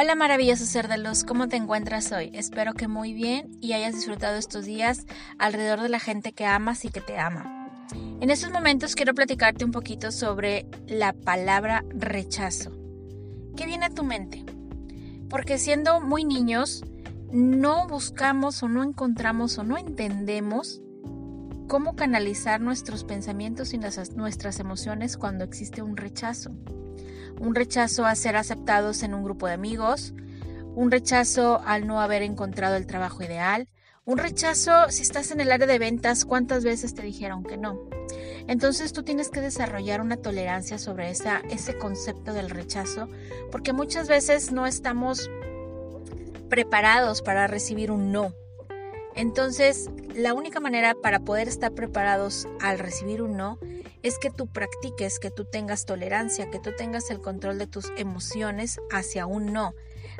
Hola maravilloso ser de luz, ¿cómo te encuentras hoy? Espero que muy bien y hayas disfrutado estos días alrededor de la gente que amas y que te ama. En estos momentos quiero platicarte un poquito sobre la palabra rechazo. ¿Qué viene a tu mente? Porque siendo muy niños, no buscamos o no encontramos o no entendemos cómo canalizar nuestros pensamientos y nuestras emociones cuando existe un rechazo un rechazo a ser aceptados en un grupo de amigos, un rechazo al no haber encontrado el trabajo ideal, un rechazo si estás en el área de ventas, ¿cuántas veces te dijeron que no? Entonces tú tienes que desarrollar una tolerancia sobre ese concepto del rechazo, porque muchas veces no estamos preparados para recibir un no. Entonces, la única manera para poder estar preparados al recibir un no es que tú practiques, que tú tengas tolerancia, que tú tengas el control de tus emociones hacia un no.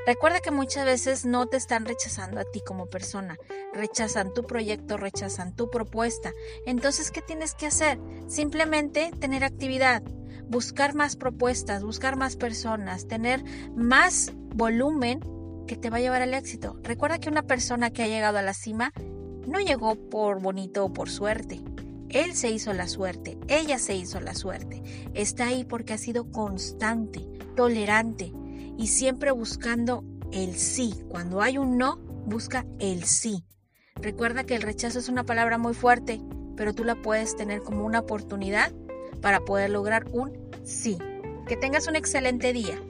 Recuerda que muchas veces no te están rechazando a ti como persona, rechazan tu proyecto, rechazan tu propuesta. Entonces, ¿qué tienes que hacer? Simplemente tener actividad, buscar más propuestas, buscar más personas, tener más volumen que te va a llevar al éxito. Recuerda que una persona que ha llegado a la cima no llegó por bonito o por suerte. Él se hizo la suerte, ella se hizo la suerte. Está ahí porque ha sido constante, tolerante y siempre buscando el sí. Cuando hay un no, busca el sí. Recuerda que el rechazo es una palabra muy fuerte, pero tú la puedes tener como una oportunidad para poder lograr un sí. Que tengas un excelente día.